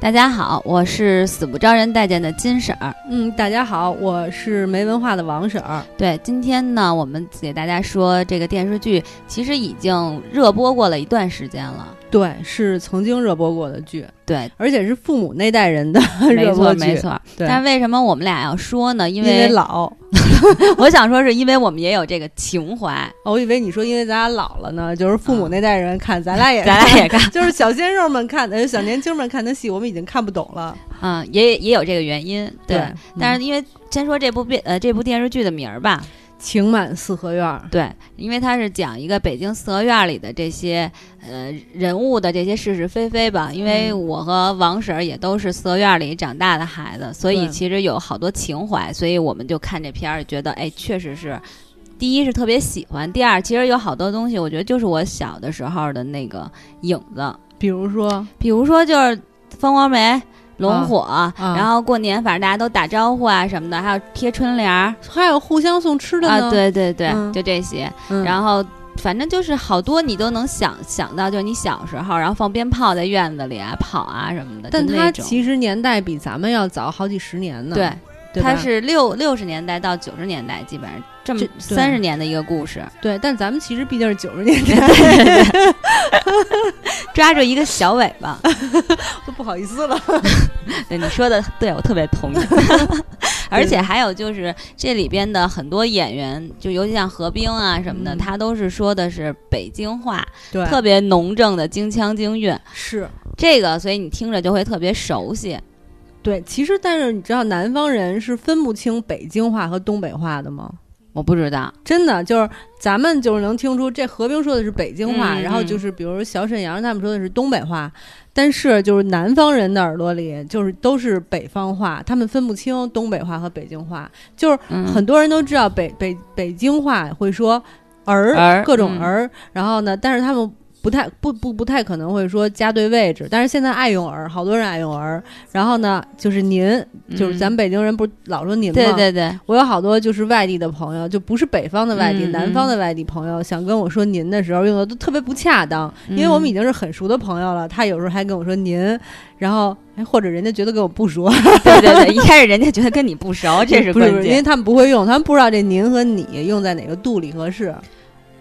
大家好，我是死不招人待见的金婶儿。嗯，大家好，我是没文化的王婶儿。对，今天呢，我们给大家说这个电视剧，其实已经热播过了一段时间了。对，是曾经热播过的剧，对，而且是父母那代人的 没错热播剧。没错。对但是为什么我们俩要说呢？因因为老。我想说，是因为我们也有这个情怀，哦我以为你说因为咱俩老了呢，就是父母那代人看，咱俩也 咱俩也看，就是小鲜肉们看的，小年轻们看的戏，我们已经看不懂了。嗯，也也有这个原因。对，对但是因为先说这部电呃这部电视剧的名儿吧，情满四合院儿，对，因为它是讲一个北京四合院里的这些呃人物的这些是是非非吧。因为嗯我和王婶儿也都是四合院里长大的孩子，所以其实有好多情怀，所以我们就看这片儿，觉得哎，确实是。第一是特别喜欢，第二其实有好多东西，我觉得就是我小的时候的那个影子，比如说比如说就是蜂窝煤、龙火，啊然后过年反正大家都打招呼啊什么的，还有贴春联儿还有互相送吃的呢。啊，对对对，嗯就这些。嗯，然后反正就是好多你都能想想到，就是你小时候，然后放鞭炮在院子里啊跑啊什么的，但它就那种其实年代比咱们要早好几十年呢。对，对吧它是六六十年代到九十年代，基本上这么三十年的一个故事，对，但咱们其实毕竟是九十年 代，抓住一个小尾巴。都不好意思了。对你说的，对我特别同意。而且还有就是这里边的很多演员，就尤其像何冰啊什么的，嗯他都是说的是北京话，对，特别浓正的京腔京韵。是。这个，所以你听着就会特别熟悉。对，其实但是你知道南方人是分不清北京话和东北话的吗？我不知道，真的就是咱们就是能听出这何冰说的是北京话，嗯然后就是比如小沈阳他们说的是东北话，但是就是南方人的耳朵里就是都是北方话，他们分不清东北话和北京话。就是嗯很多人都知道北北北京话会说儿各种儿，然后呢，但是他们。不太不不不太可能会说加对位置，但是现在爱用儿，好多人爱用儿。然后呢，就是您，就是咱们北京人不是老说您吗？嗯对对对，我有好多就是外地的朋友，就不是北方的外地，嗯南方的外地朋友，想跟我说您的时候用的都特别不恰当，因为我们已经是很熟的朋友了。他有时候还跟我说您，然后哎，或者人家觉得跟我不熟，对对对，一开始人家觉得跟你不熟，这是不是因为。他们不会用，他们不知道这您和你用在哪个度里合适。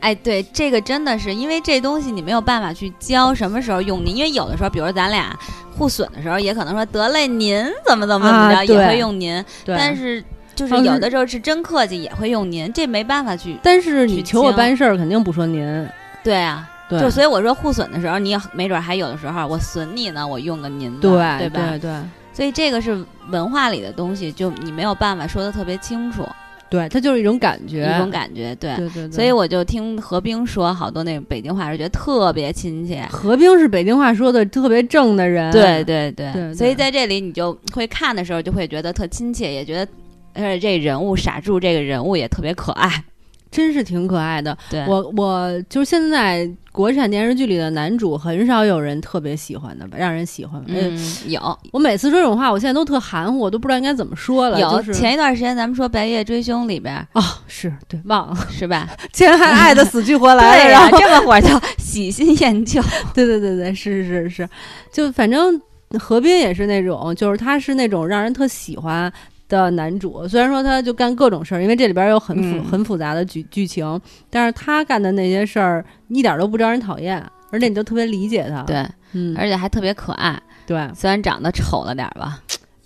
哎，对，这个真的是因为这东西你没有办法去教什么时候用您，因为有的时候，比如咱俩互损的时候，也可能说得嘞，您怎么怎么怎么着，也会用您，对，但是就是有的时候是真客气也会用您，这没办法去。但是你求我办事儿肯定不说您，对啊，对就所以我说互损的时候，你也没准还有的时候我损你呢，我用个您的，对对吧？对对所以这个是文化里的东西，就你没有办法说的特别清楚，对，它就是一种感觉，一种感觉，对。对对对。所以我就听何冰说好多那个北京话，是觉得特别亲切。何冰是北京话说的特别正的人，对对对，对对所以在这里你就会看的时候就会觉得特亲切，也觉得，而且这人物傻柱这个人物也特别可爱。真是挺可爱的。对，我我就是现在国产电视剧里的男主，很少有人特别喜欢的吧，让人喜欢。呃嗯，有我每次说这种话，我现在都特含糊，我都不知道应该怎么说了。有就是前一段时间咱们说《白夜追凶》里边哦，是对，忘了，是吧？竟然还爱的死去活来的，对呀、然后这么会儿就喜新厌旧。对对对对，是是是，就反正何冰也是那种，就是他是那种让人特喜欢。的男主虽然说他就干各种事儿，因为这里边有很复、嗯很复杂的剧剧情，但是他干的那些事儿一点都不招人讨厌，而且你就特别理解他。，对，嗯，而且还特别可爱，对虽然长得丑了点儿吧。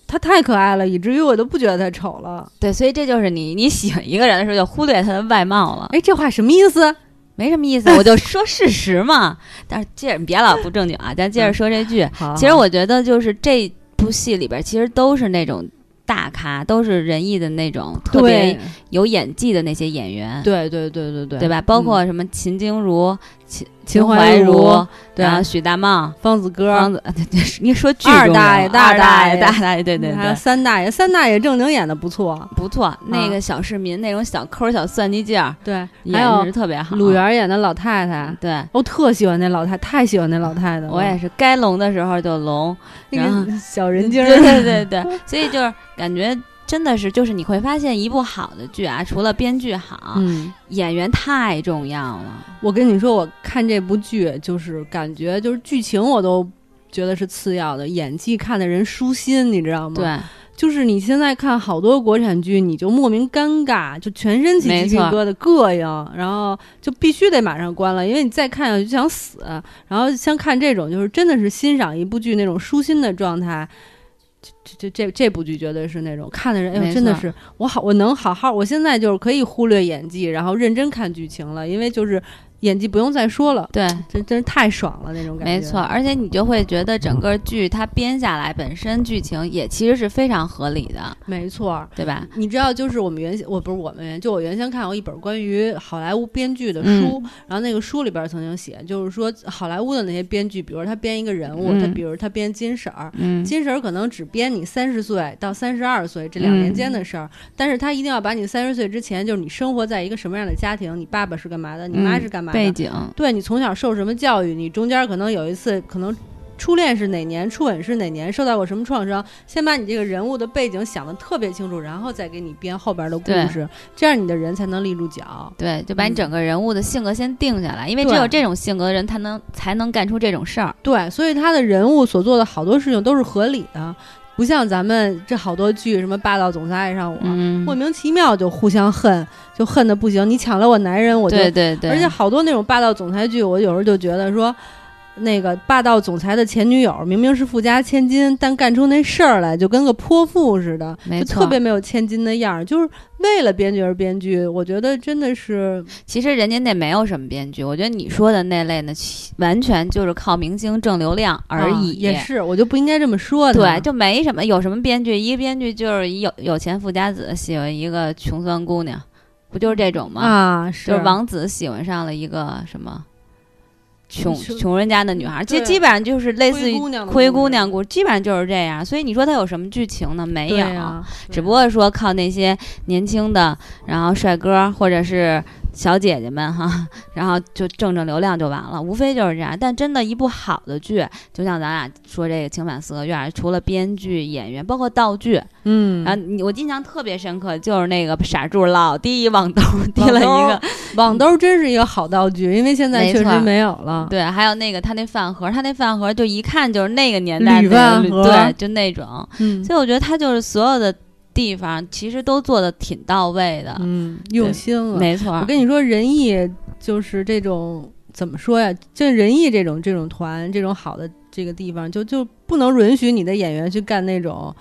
他太可爱了，以至于我都不觉得他丑了。对，所以这就是你你喜欢一个人的时候，就忽略他的外貌了，哎，这话什么意思？没什么意思。我就说事实嘛。但是接着你别老不正经啊，咱接着说这剧。好其实我觉得就是这部戏里边，其实都是那种大咖，都是仁义的那种特别有演技的那些演员，对对对对对，对吧？包嗯。括什么秦京如、秦秦淮淮如对然后许大茂、方子哥、方子，对 对，你说剧二大爷大二大爷、大大大爷，对对还有对，三大爷，三大爷正经演的不错，不错。那个小市民那种小抠、小算计劲儿，对，还演有是特别好。鲁媛演的老太太，对。我特喜欢那老太，太喜欢那老太太。我也是，该聋的时候就聋，那个小人精对对对，所以就是感觉真的是，就是你会发现一部好的剧啊，除了编剧好，嗯，演员太重要了。我跟你说，我看这部剧就是感觉就是剧情我都觉得是次要的，演技看的人舒心，你知道吗？对，就是你现在看好多国产剧，你就莫名尴尬，就全身起鸡皮疙瘩，膈应，然后就必须得马上关了，因为你再看下去就想死。然后像看这种，就是真的是欣赏一部剧那种舒心的状态。这这这这部剧绝对是那种看的人，哎呦，真的是我好，我能好好，我现在就是可以忽略演技，然后认真看剧情了，因为就是演技不用再说了，对，真真是太爽了那种感觉。没错，，而且你就会觉得整个剧它编下来本身剧情也其实是非常合理的，没错。对吧？你知道，就是我们原先我不是我们原就我原先看过一本关于好莱坞编剧的书，嗯然后那个书里边曾经写，就是说好莱坞的那些编剧，比如他编一个人物，嗯他比如他编金婶儿，嗯，金婶儿可能只编你三十岁到三十二岁这两年间的事儿，但是他一定要把你三十岁之前，就是你生活在一个什么样的家庭，你爸爸是干嘛的，你妈嗯是干嘛的，背景，对你从小受什么教育，你中间可能有一次可能。初恋是哪年？初吻是哪年？受到过什么创伤？先把你这个人物的背景想得特别清楚，然后再给你编后边的故事，这样你的人才能立住脚。对，就把你嗯整个人物的性格先定下来，因为只有这种性格的人，他能才能干出这种事儿。对，所以他的人物所做的好多事情都是合理的，不像咱们这好多剧什么霸道总裁爱上我，嗯，莫名其妙就互相恨，就恨的不行。你抢了我男人，我就对对对，而且好多那种霸道总裁剧，我有时候就觉得说，那个霸道总裁的前女友明明是富家千金，但干出那事儿来就跟个泼妇似的，就特别没有千金的样儿，就是为了编剧而编剧。我觉得真的是，其实人家那没有什么编剧，我觉得你说的那类呢，其完全就是靠明星挣流量而啊已。也是，我就不应该这么说的。对，就没什么，有什么编剧？一个编剧就是一有有钱富家子喜欢一个穷酸姑娘，不就是这种吗？啊，是就是王子喜欢上了一个什么穷穷穷人家的女孩，其实对基本上就是类似于灰姑娘故事基本上就是这样。所以你说它有什么剧情呢？没有，只不过说靠那些年轻的，然后帅哥或者是小姐姐们哈，然后就挣挣流量就完了，无非就是这样。但真的一部好的剧，就像咱俩说这个《情反四合院》，除了编剧、演员，包括道具，嗯，然后你我印象特别深刻，就是那个傻柱老第一网兜提 了一网个，网兜真是一个好道具，因为现在确实没有了。对，还有那个他那饭盒，他那饭盒就一看就是那个年代铝那个铝饭盒对，就那种。嗯所以我觉得他就是所有的地方其实都做的挺到位的，嗯，用心了。没错我。跟你说，仁义就是这种怎么说呀？就仁义这种这种团，这种好的这个地方，就就不能允许你的演员去干那种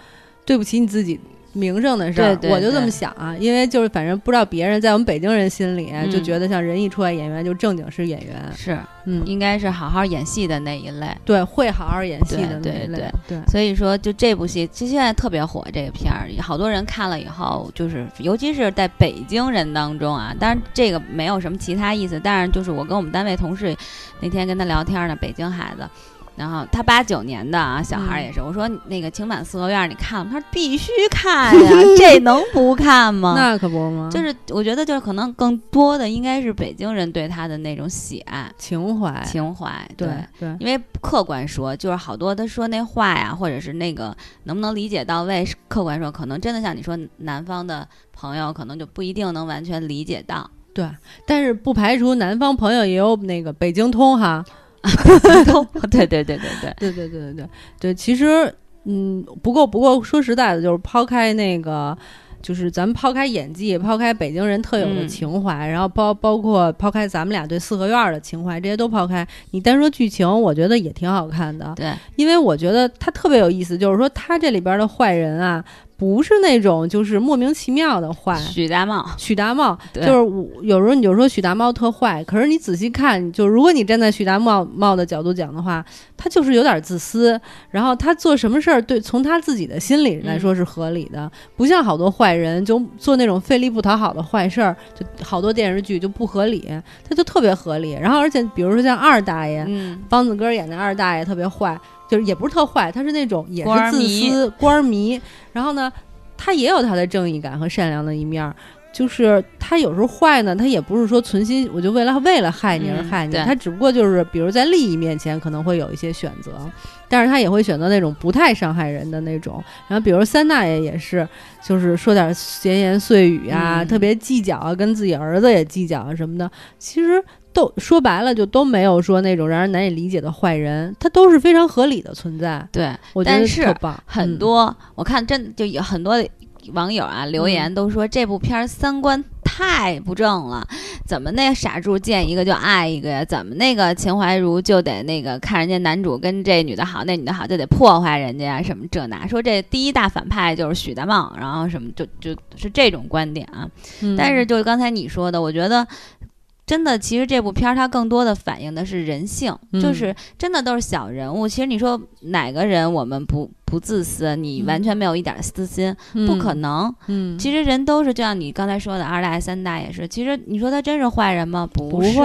对不起你自己名声的事儿。我就这么想啊，因为就是反正不知道别人，在我们北京人心里、嗯就觉得像人一出来演员就正经是演员，是，嗯，应该是好好演戏的那一类。对，会好好演戏的那对一类，对所以说，就这部戏，其实现在特别火，这个片儿，好多人看了以后，就是尤其是在北京人当中啊，当然这个没有什么其他意思，但是就是我跟我们单位同事那天跟他聊天呢，北京孩子。然后他八九年的啊，小孩儿也是。我说那个《情满四合院》你看了？他说必须看呀，这能不看吗？那可不吗？就是我觉得就是可能更多的应该是北京人对他的那种喜爱、情怀，情怀，对对因为客观说，就是好多他说那话呀，或者是那个能不能理解到位，是客观说，可能真的像你说，南方的朋友可能就不一定能完全理解到。对，但是不排除南方朋友也有那个北京通哈。对对对对对，对对对对对对，其实嗯，不过不过说实在的，就是抛开那个。就是咱们抛开演技，抛开北京人特有的嗯情怀，然后包包括抛开咱们俩对四合院的情怀，这些都抛开，你单说剧情，我觉得也挺好看的。对，因为我觉得它特别有意思，就是说他这里边的坏人啊，不是那种就是莫名其妙的坏。许大茂，许大茂就是我有时候你就说许大茂特坏，可是你仔细看，就如果你站在许大茂茂的角度讲的话，他就是有点自私，然后他做什么事儿，对从他自己的心理来说是合理的，不像好多坏人就做那种费力不讨好的坏事儿，就好多电视剧就不合理，他就特别合理。然后而且比如说像二大爷，嗯，梆子哥演的二大爷特别坏，就是也不是特坏，他是那种也是自私官儿迷。然后呢，他也有他的正义感和善良的一面儿。就是他有时候坏呢，他也不是说存心，我就为了为了害你而嗯害你，对他只不过就是比如在利益面前可能会有一些选择，但是他也会选择那种不太伤害人的那种。然后比如三大爷也是，就是说点闲言碎语啊，嗯特别计较啊，跟自己儿子也计较啊什么的。其实都说白了就都没有说那种让人难以理解的坏人，他都是非常合理的存在。对，我觉得但是特棒，嗯很多、我看真就有很多网友啊留言都说这部片儿三观太不正了，怎么那傻柱见一个就爱一个呀？怎么那个秦淮如就得那个看人家男主跟这女的好，那女的好就得破坏人家呀？什么这那？说这第一大反派就是许大茂，然后什么就就是这种观点啊。嗯但是就刚才你说的，我觉得。真的，其实这部片儿它更多的反映的是人性，嗯就是真的都是小人物。其实你说哪个人我们不不自私，你完全没有一点私心，不可能。嗯，其实人都是就像你刚才说的，二大爷、三大爷是。其实你说他真是坏人吗？不是，不，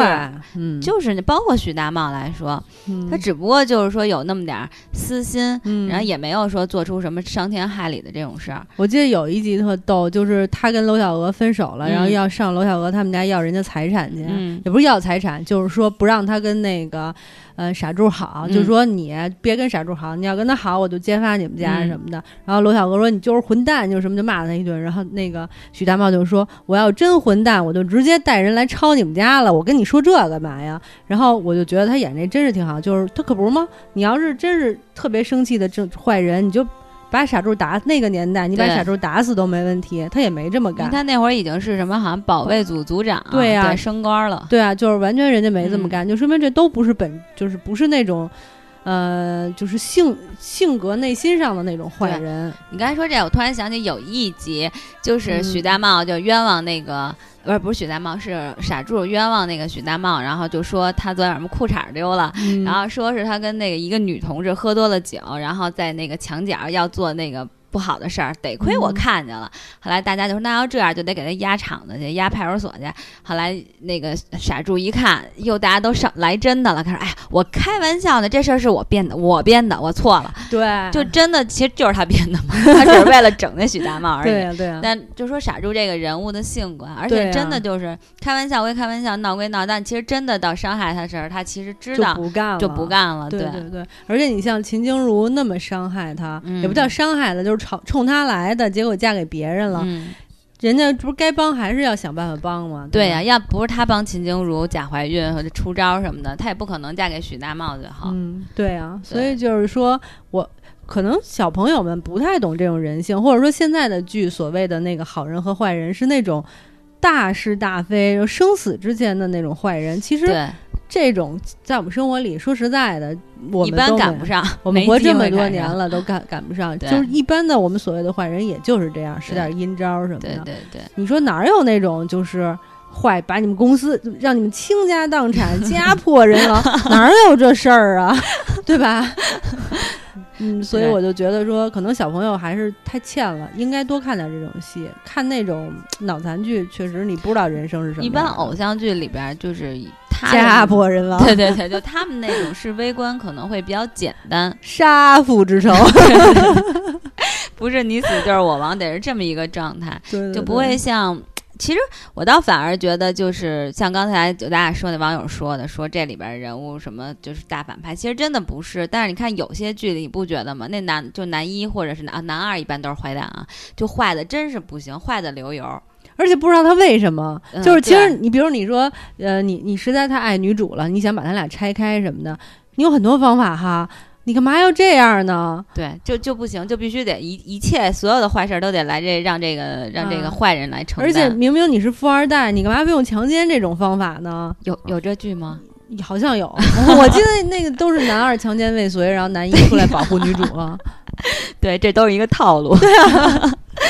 嗯，就是包括许大茂来说，嗯他只不过就是说有那么点儿私心，嗯然后也没有说做出什么伤天害理的这种事儿。我记得有一集特逗，就是他跟娄小娥分手了，嗯然后要上娄小娥他们家要人家财产去，嗯也不是要财产，就是说不让他跟那个呃傻柱好，嗯就说你别跟傻柱好，你要跟他好，我就揭发你们家嗯什么的。然后娄小娥说你就是混蛋，就什么就骂他一顿。然后那个许大茂就说我要真混蛋，我就直接带人来抄你们家了。我跟你说这干嘛呀？然后我就觉得他演这真是挺好，就是他可不是吗？你要是真是特别生气的这坏人，你就。把傻柱打那个年代，你把傻柱打死都没问题，他也没这么干。他那会儿已经是什么，好像保卫组组长，对呀升官了。对啊，就是完全人家没这么嗯干，就说明这都不是本，就是不是那种，呃，就是性性格内心上的那种坏人。你刚才说这，我突然想起有一集，就是嗯许大茂就冤枉那个，不是不是许大茂，是傻柱冤枉那个许大茂，然后就说他昨晚什么裤衩丢了，嗯然后说是他跟那个一个女同志喝多了酒，然后在那个墙角要做那个。不好的事儿，得亏我嗯看见了。后来大家就说，那要这样就得给他压场子去，压派出所去。后来那个傻柱一看，又，大家都上来真的了，他说：“哎呀，我开玩笑呢，这事儿是我编的，我编的，我错了。”对，就真的其实就是他编的嘛，他只是为了整那许大茂而已。对呀、对呀、但就说傻柱这个人物的性格，而且真的就是开玩笑归开玩笑，闹归闹，但其实真的到伤害他时候，他其实知就道不干了，就不。干了。对对对，而且你像秦京茹那么伤害他，嗯也不叫伤害他，就是冲冲他来的，结果嫁给别人了，嗯，人家不是该帮还是要想办法帮吗？对呀、要不是他帮秦京茹假怀孕或者出招什么的，他也不可能嫁给许大茂最好。嗯，对啊，对所以就是说我可能小朋友们不太懂这种人性，或者说现在的剧所谓的那个好人和坏人是那种大是大非、生死之间的那种坏人。其实对，这种在我们生活里，说实在的，我一般赶不上。我们活这么多。年了，都赶赶不上。就是一般的我们所谓的坏人，也就是这样，使对点阴招什么的。对对对，你说哪有那种就是坏，把你们公司让你们倾家荡产、家破人亡，哪有这事儿啊？对吧？嗯，所以我就觉得说，可能小朋友还是太欠了，应该多看点这种戏。看那种脑残剧，确实你不知道人生是什么。一般偶像剧里边就是家破人亡，对对对，就他们那种是微观可能会比较简单，杀父之仇，不是你死就是我亡，得是这么一个状态，对对就不会像。其实我倒反而觉得，就是像刚才就咱俩说那网友说的，说这里边人物什么就是大反派，其实真的不是。但是你看有些剧里，你不觉得吗？那男就男一或者是男啊男二，一般都是坏蛋啊，就坏的真是不行，坏的流油。而且不知道他为什么，嗯就是其实你比如你说，呃，你你实在太爱女主了，你想把他俩拆开什么的，你有很多方法哈，你干嘛要这样呢？对，就就不行，就必须得一一切所有的坏事儿都得来这让这个让这个啊坏人来承担。而且明明你是富二代，你干嘛不用强奸这种方法呢？有有这剧吗？好像有，我记得那个都是男二强奸未遂，然后男一出来保护女主啊，对，这都是一个套路。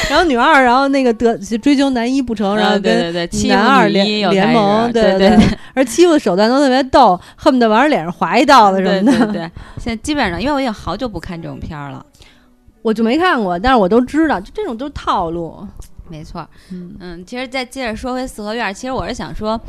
然后女二，然后那个得追求男一不成，然后跟男二联联盟，对对对而欺负的手段都特别逗，恨不得往人脸上划一刀子什么的。对对，现在基本上，因为我已经好久不看这种片儿了。我就没看过，但是我都知道，就这种都是套路。没错，嗯嗯，其实再接着说回四合院儿，其实我是想说，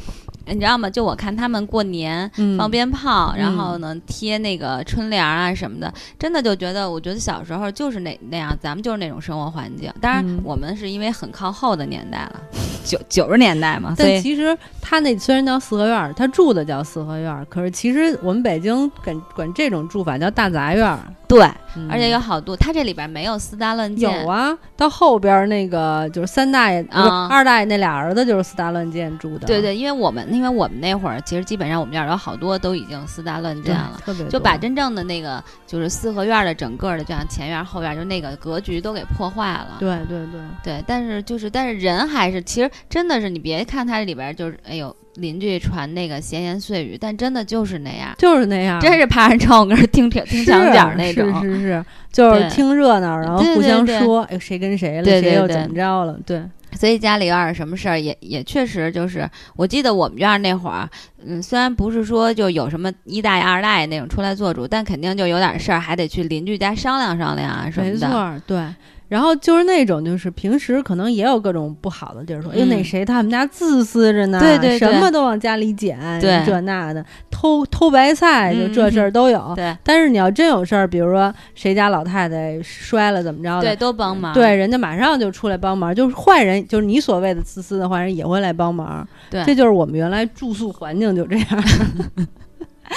你知道吗？就我看他们过年嗯放鞭炮，然嗯后呢贴那个春联儿啊什么的，真的就觉得，我觉得小时候就是那那样，咱们就是那种生活环境。当然嗯，我们是因为很靠后的年代了，九九十年代嘛，所以但其实他那虽然叫四合院儿，他住的叫四合院儿，可是其实我们北京管管这种住法叫大杂院儿。对，嗯而且有好多，他这里边没有私搭乱建，有啊，到后边儿那个就是三大爷、二大爷那俩儿子就是私搭乱建住的。对对，因为我们因为我们那会儿其实基本上我们院儿有好多都已经私搭乱建了。特别就把真正的那个就是四合院儿的整个的，就像前院儿后院儿，就那个格局都给破坏了。对对对，对，但是就是但是人还是其实真的是你别看它里边儿就是哎呦邻居传那个闲言碎语，但真的就是那样，就是那样，真是趴着窗户根儿听听墙角那种。是是是，就是听热闹，然后互相说，哎，谁跟谁了，谁又怎么着了，对。所以家里要是什么事儿，也也确实就是，我记得我们院儿那会儿，嗯，虽然不是说就有什么一大爷、二大爷那种出来做主，但肯定就有点事儿，还得去邻居家商量商量啊什么的。没错，对。然后就是那种，就是平时可能也有各种不好的地儿，说，哎呦，嗯那谁他们家自私着呢，对对对什么都往家里捡，对这那的，偷偷白菜，就这事儿都有。对但是你要真有事儿，比如说谁家老太太摔了怎么着的，对，都帮忙。对，人家马上就出来帮忙，就是坏人，就是你所谓的自私的坏人也会来帮忙。对这就是我们原来住宿环境就这样。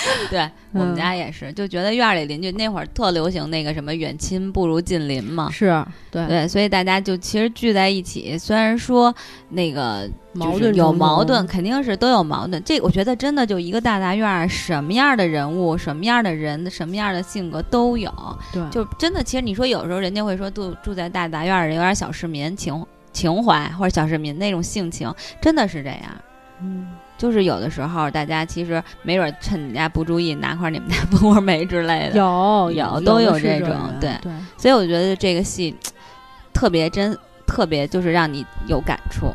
对，我们嗯家也是，就觉得院儿里邻居那会儿特流行那个什么远亲不如近邻嘛。是对对，所以大家就其实聚在一起，虽然说那个矛盾重重矛盾，肯定是都有矛盾。这我觉得真的就一个大杂院儿，什么样的人物、什么样的人、什么样的性格都有。对，就真的，其实你说有时候人家会说住住在大杂院儿的人有点小市民情情怀或者小市民那种性情，真的是这样。嗯，就是有的时候大家其实没准趁你们家不注意拿块你们家蜂窝煤之类的，有有都有这这种对对。所以我觉得这个戏特别真，特别就是让你有感触。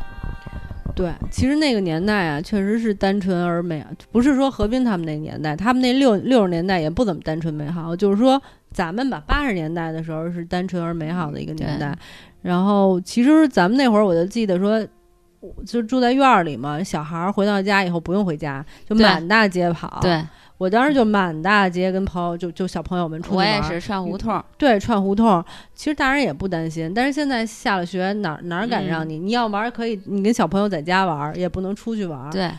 对，其实那个年代啊，确实是单纯而美，不是说何冰他们那年代，他们那六六十年代也不怎么单纯美好，就是说咱们吧，八十年代的时候是单纯而美好的一个年代。然后其实咱们那会儿，我就记得说，就住在院儿里嘛，小孩儿回到家以后不用回家，就满大街跑。，对我当时就满大街跟朋友就就小朋友们出去玩儿我也是串胡同儿，对，串胡同，其实大人也不担心，但是现在下了学，哪儿哪儿敢让嗯你？你要玩儿可以，你跟小朋友在家玩儿，也不能出去玩儿。对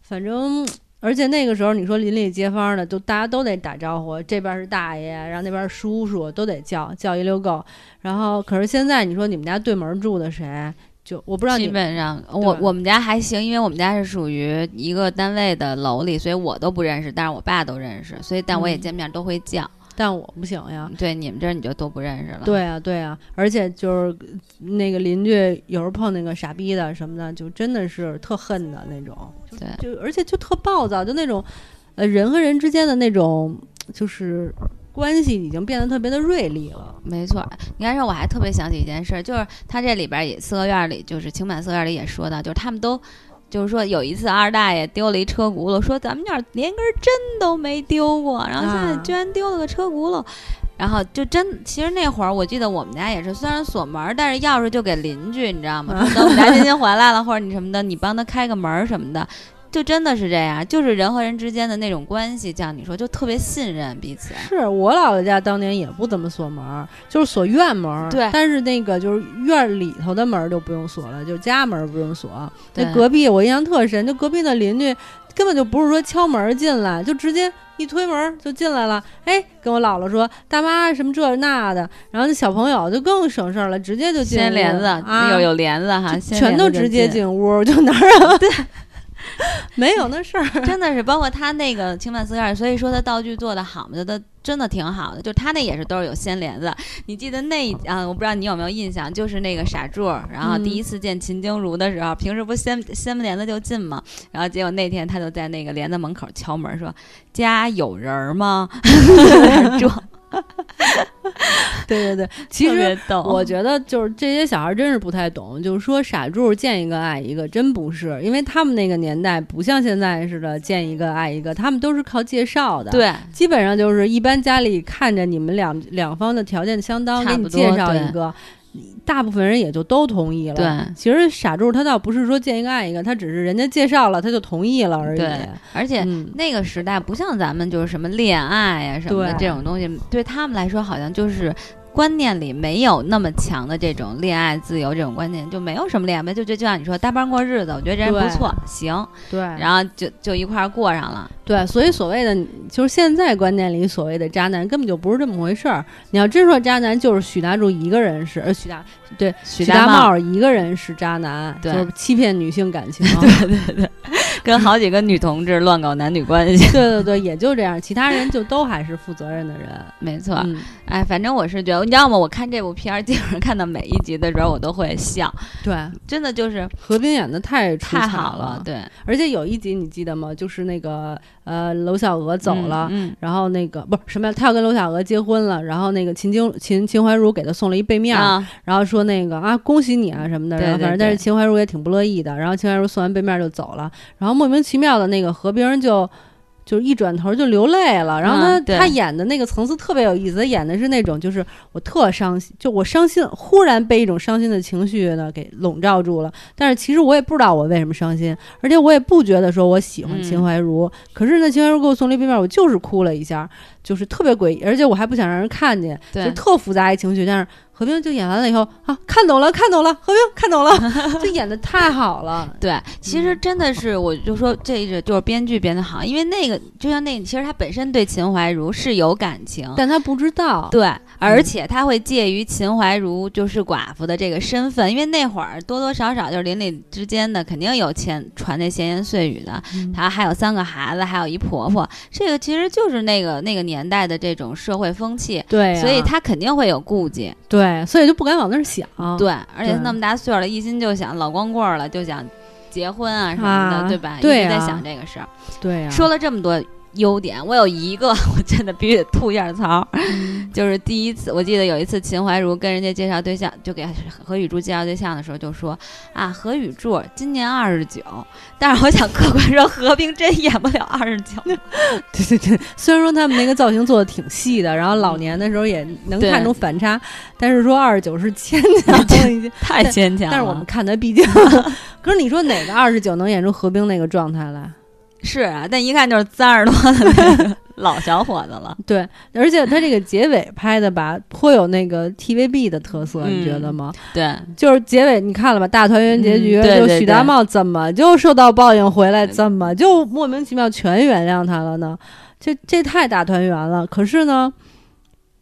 反正，而且那个时候，你说邻里街坊的，就大家都得打招呼，这边是大爷，然后那边是叔叔，都得叫叫一溜够。然后，可是现在你说你们家对门住的谁？就我不知道基你本上我我们家还行，因为我们家是属于一个单位的楼里，所以我都不认识，但是我爸都认识，所以但我也嗯见面都会叫。但我不行呀。对，你们这儿你就都不认识了。对啊，对啊，而且就是那个邻居有时候碰那个傻逼的什么的，就真的是特恨的那种。对就而且就特暴躁，就那种，呃，人和人之间的那种就是关系已经变得特别的锐利了。没错，你刚才说我还特别想起一件事儿，就是他这里边儿也四合院儿里，就是情满四合院儿里也说到，就是他们都。就是说，有一次二大爷丢了一车轱辘，说咱们院儿连根针都没丢过，然后现在啊居然丢了个车轱辘，然后就真，其实那会儿我记得我们家也是，虽然锁门儿，但是钥匙就给邻居，你知道吗？等我们家欣欣回来了，或者你什么的，你帮他开个门儿什么的，就真的是这样，就是人和人之间的那种关系，像你说，就特别信任彼此。是我姥姥家当年也不怎么锁门儿，就是锁院门儿。对但是那个就是院儿里头的门儿就不用锁了，就家门儿不用锁。那隔壁我印象特深，就隔壁的邻居根本就不是说敲门儿进来，就直接一推门儿就进来了。哎，跟我姥姥说大妈什么这那的，然后那小朋友就更省事儿了，直接就进帘子，啊，有有帘子哈，全都直接进屋，就哪儿啊？对，没有那事儿。真的是，包括他那个清满寺院，所以说他道具做的好嘛，他真的挺好的。就他那也是都是有掀帘子。你记得那一啊？我不知道你有没有印象，就是那个傻柱儿，然后嗯第一次见秦京如的时候，平时不掀掀门帘子就进嘛，然后结果那天他就在那个帘子门口敲门说：“家有人儿吗？” 对对对，其实。我觉得就是这些小孩真是不太懂，就是说傻柱见一个爱一个，真不是，因为他们那个年代不像现在似的见一个爱一个，他们都是靠介绍的。。对基本上就是一般家里看着你们两两方的条件相当，给你介绍一个，大部分人也就都同意了。对其实傻柱他倒不是说见一个爱一个，他只是人家介绍了他就同意了而已。对，而且嗯，那个时代不像咱们就是什么恋爱呀、什么的这种东西，对他们来说好像就是观念里没有那么强的这种恋爱自由这种观念，就没有什么恋爱呗，就就就像你说搭伴过日子，我觉得这人不错，行，对，然后就就一块儿过上了。对，所以所谓的就是现在观念里所谓的渣男，根本就不是这么回事儿。你要真说渣男，就是许大柱一个人是，呃，许大对许大茂，一个人是渣男，对就是欺骗女性感情。对对对，跟好几个女同志乱搞男女关系，对对对，也就这样，其他人就都还是负责任的人。没错。嗯，哎，反正我是觉得，你知道吗？我看这部片儿，基本上看到每一集的时候，我都会笑，对，真的就是何冰演的太太好了。对，而且有一集你记得吗？就是那个呃，娄小娥走了。嗯，然后那个不是什么呀，他要跟娄小娥结婚了，然后那个秦京秦秦怀茹给他送了一背面然后说那个啊，恭喜你啊什么的，然后反正但是秦怀茹也挺不乐意的，然后秦怀茹送完背面就走了，然后莫名其妙的那个何冰就就是一转头就流泪了，然后他、嗯他演的那个层次特别有意思，他演的是那种就是我特伤心，就我伤心，忽然被一种伤心的情绪呢给笼罩住了，但是其实我也不知道我为什么伤心，而且我也不觉得说我喜欢嗯。秦怀茹，可是呢秦淮茹给我送了一杯面，我就是哭了一下，就是特别诡异，而且我还不想让人看见，就，特复杂一情绪，但是何冰就演完了以后啊，看懂了，看懂了，何冰看懂了，就演的太好了。对，其实真的是，我就说这是就是编剧编的好，因为那个就像那，其实他本身对秦淮茹是有感情，但他不知道，对，而且他会介于秦淮茹就是寡妇的这个身份，因为那会儿多多少少就是邻里之间的肯定有前传那闲言碎语的，嗯。还有三个孩子，还有一婆婆，这个其实就是那个那个年代的这种社会风气，对呀、所以他肯定会有顾忌，对，所以就不敢往那儿想。对，而且那么大岁数了，一心就想老光棍儿了，就想结婚啊什么的，啊对吧？对一直在啊想这个事儿。对呀、说了这么多优点，我有一个 我真的必须得吐一下槽，嗯就是第一次，我记得有一次秦怀茹跟人家介绍对象，就给何雨柱介绍对象的时候，就说啊，何雨柱今年二十九，但是我想客观说，何冰真演不了二十九，对 对对，虽然说他们那个造型做的挺细的，然后老年的时候也能看出反差，但是说二十九是牵强了一些。太牵强了。但是我们看他毕竟，可是你说哪个二十九能演出何冰那个状态来？是啊，但一看就是三十多的 老小伙子了。对，而且他这个结尾拍的吧，颇有那个 TVB 的特色，嗯你觉得吗？对，就是结尾你看了吧，大团圆结局，嗯对对就许大茂怎么就受到报应回来，怎么就莫名其妙全原谅他了呢？这这太大团圆了。可是呢，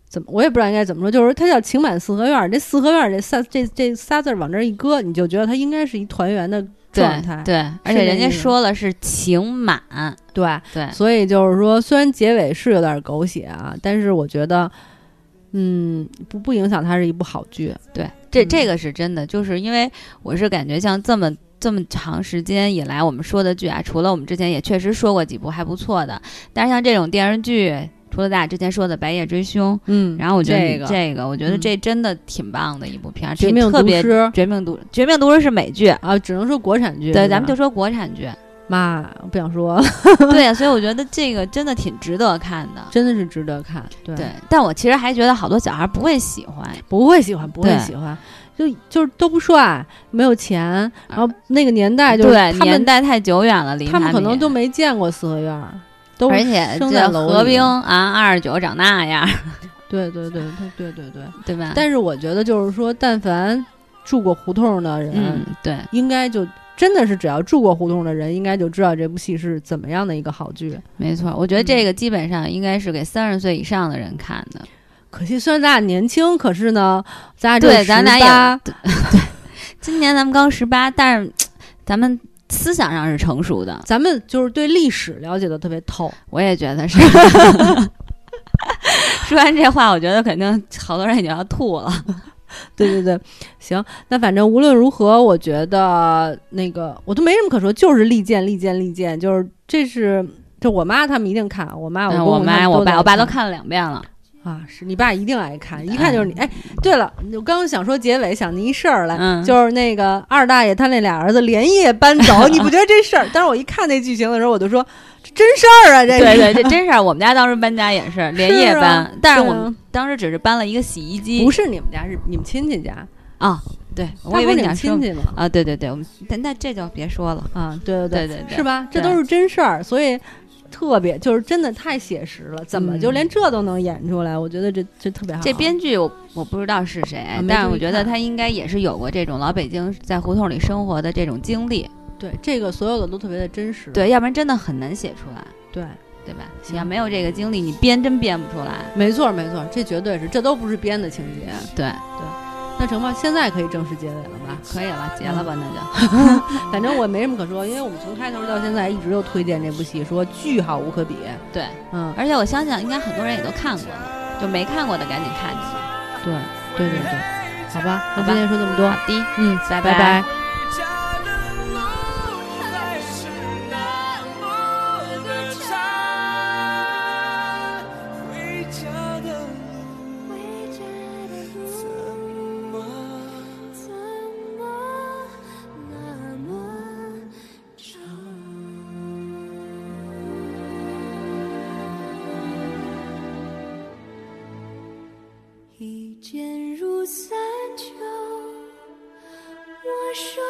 怎么我也不知道应该怎么说，就是他叫情满四合院儿，这四合院儿这仨这这仨字儿往这儿一搁，你就觉得他应该是一团圆的状态。对，而且人家说了是情满，对。对，所以就是说，虽然结尾是有点狗血啊，但是我觉得，嗯，不不影响它是一部好剧。对，这嗯。这个是真的，就是因为我是感觉像这么这么长时间以来我们说的剧啊，除了我们之前也确实说过几部还不错的，但是像这种电视剧，除了咱俩之前说的《白夜追凶》，嗯然后我觉得这个这个，我觉得嗯这真的挺棒的一部片儿，绝命特别毒师绝命毒绝命毒师是美剧，啊，只能说国产剧。对，咱们就说国产剧，妈，我不想说，对呀，所以我觉得这个真的挺值得看的。真的是值得看。对，对，但我其实还觉得好多小孩不会喜欢，不会喜欢，不会喜欢，就就是都不帅，没有钱，然后那个年代就是，他们年代太久远了，离他们可能们都没见过四合院儿，都而且生这在楼里何冰啊，二十九长那样，对对对对对对对。对吧？但是我觉得就是说，但凡住过胡同的人，嗯，对，应该就真的是只要住过胡同的人，应该就知道这部戏是怎么样的一个好剧。没错，我觉得这个基本上应该是给三十岁以上的人看的。可惜虽然咱俩年轻，可是呢，咱俩就对，咱俩也18 对对，今年咱们刚十八，但是 咱们思想上是成熟的，咱们就是对历史了解的特别透。我也觉得是。说完这话，我觉得肯定好多人已经要吐了。对对对，行，那反正无论如何，我觉得那个我都没什么可说，就是利剑利剑利剑，就是这是就我妈他们一定看，我妈我妈、我爸、我爸都看看了两遍了。啊，是你爸一定爱看，一看就是你。哎，对了，我刚刚想说结尾，想起一事儿来，嗯就是那个二大爷他那俩儿子连夜搬走，你不觉得这事儿？但是我一看那剧情的时候，我就说这真事儿啊，这个对对，这真事儿我们家当时搬家也是连夜搬，是啊但是我们当时只是搬了一个洗衣机。不是你们家，是你们亲戚家，啊，对，我以为你们亲戚吗？啊，对对对，我们但那这就别说了。啊，对对对对对是吧？这都是真事儿，所以特别就是真的太写实了，怎么就连这都能演出来？我觉得这这特别好。这编剧我我不知道是谁，但是我觉得他应该也是有过这种老北京在胡同里生活的这种经历。对，这个所有的都特别的真实。对，要不然真的很难写出来。对，对吧？你要没有这个经历，你编真编不出来。没错，没错，这绝对是，这都不是编的情节。对对，那成吧，现在可以正式结尾了吧？可以了，结了吧，那就。反正我没什么可说，因为我们从开头到现在一直都推荐这部戏，说巨好无可比。对，嗯，而且我相信应该很多人也都看过了，就没看过的赶紧看去。对，对对对，好吧，那今天说这么多，好的，嗯，拜拜。说